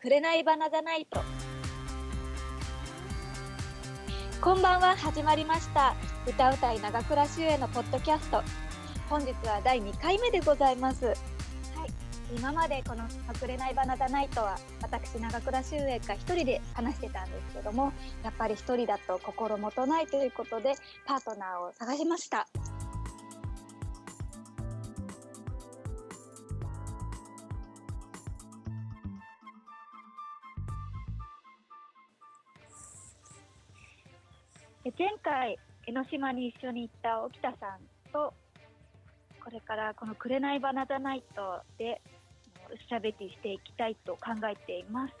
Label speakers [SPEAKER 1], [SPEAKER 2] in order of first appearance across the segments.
[SPEAKER 1] 紅バナザナイトこんばんは始まりました。歌うたい長倉修へのポッドキャスト。本日は第2回目でございます。はい。今までこの「紅バナザナイト」は私長倉修英が一人で話してたんですけどもやっぱり一人だと心もとないということでパートナーを探しました。前回江ノ島に一緒に行った沖田さんとこれからこの「紅バナザナイト」でおしゃべりしていきたいと考えています。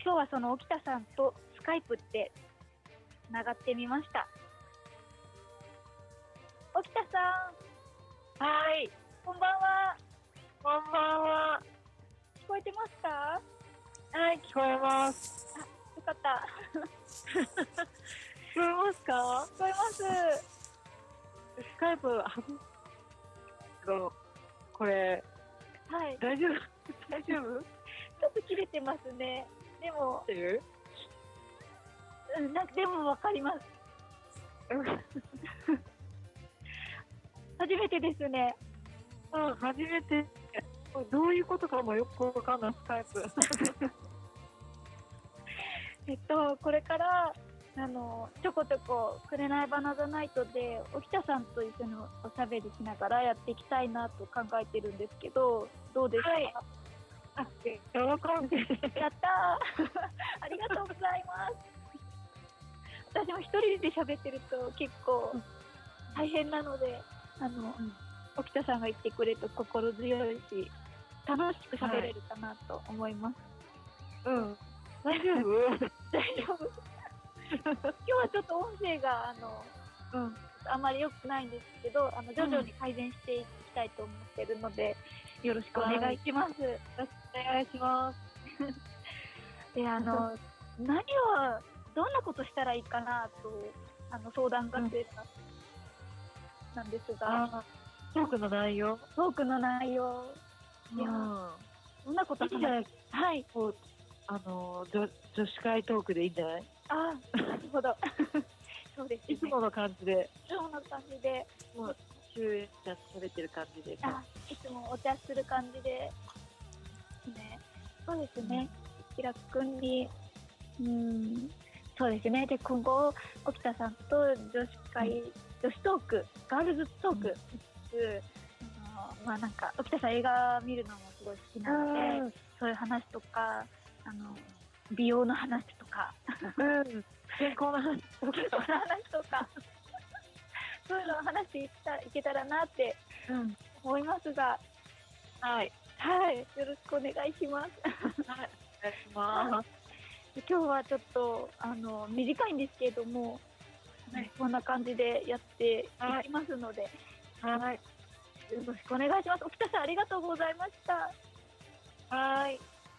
[SPEAKER 1] 今日はその沖田さんとスカイプってつながってみました。沖田さ
[SPEAKER 2] ん。はい。
[SPEAKER 1] こんばんは。
[SPEAKER 2] こんばんは。
[SPEAKER 1] 聞こえてますか？
[SPEAKER 2] はい聞こえます。
[SPEAKER 1] あよかった。
[SPEAKER 2] 聞 こえますか？
[SPEAKER 1] 聞こえます。
[SPEAKER 2] スカイプこれ
[SPEAKER 1] はい。
[SPEAKER 2] 大丈夫？大丈夫？
[SPEAKER 1] ちょっと切れてますね。でもうんなんかでもわかります。初めてですね。
[SPEAKER 2] うん初めて。どういうことかもよくわかんないスカイプ。
[SPEAKER 1] えっとこれからあのちょこちょこ「くれないバナザナイト」で沖田さんと一緒におしゃべりしながらやっていきたいなと考えてるんですけどどうですか、はい
[SPEAKER 2] あ、喜んで。
[SPEAKER 1] やった ありがとうございます。私も一人で喋ってると結構大変なので、あの、うん、沖田さんが言ってくれると心強いし、楽しく喋れるかなと思います。
[SPEAKER 2] はい、うん。大丈夫？
[SPEAKER 1] 大丈夫今日はちょっと音声が、あの、うん、あんまり良くないんですけど、あの徐々に改善していきたいと思ってるので、よろしくお願いします。よ
[SPEAKER 2] ろしくお願いします。
[SPEAKER 1] で、あの、何を、どんなことしたらいいかなと、あの、相談がてた、なんですが、
[SPEAKER 2] トークの内容？
[SPEAKER 1] トークの内容。
[SPEAKER 2] いや、
[SPEAKER 1] どんなこと
[SPEAKER 2] したらはい。こう、あの、女女子会トークでいいんじゃない？
[SPEAKER 1] ああ、なるほど。そうです、ね、
[SPEAKER 2] いつもの感じで。
[SPEAKER 1] いつもの感じで。
[SPEAKER 2] もう週営茶喋ってる感じで。
[SPEAKER 1] あいつもお茶する感じで。ね。そうですね。気楽くんに。うん。そうですね。で今後沖田さんと女子会、うん、女子トークガールズトーク、うん。あのまあなんか沖田さん映画見るのもすごい好きなので、うん、そういう話とかあの美容の話とか、
[SPEAKER 2] うん、健康の話とか。
[SPEAKER 1] 健康の話とかそういうのを話していたいけたらなって思いますが、
[SPEAKER 2] はい、
[SPEAKER 1] はい、よろしくお願いします。
[SPEAKER 2] はい、お願いします。
[SPEAKER 1] 今日はちょっとあの短いんですけれども、はい、こんな感じでやってい。きますので、
[SPEAKER 2] はい、はい、
[SPEAKER 1] よろしくお願いします。沖田さんありがとうございました。
[SPEAKER 2] はい、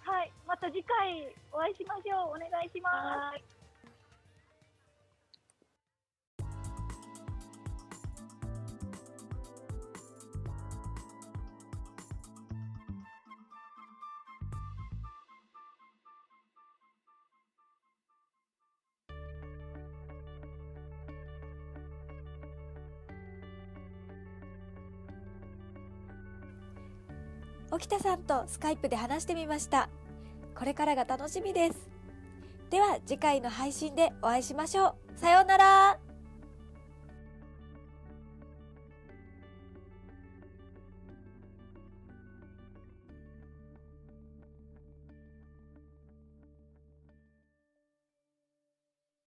[SPEAKER 1] はい、また次回お会いしましょう。お願いします。沖田さんとスカイプで話してみました。これからが楽しみです。では次回の配信でお会いしましょう。さようなら。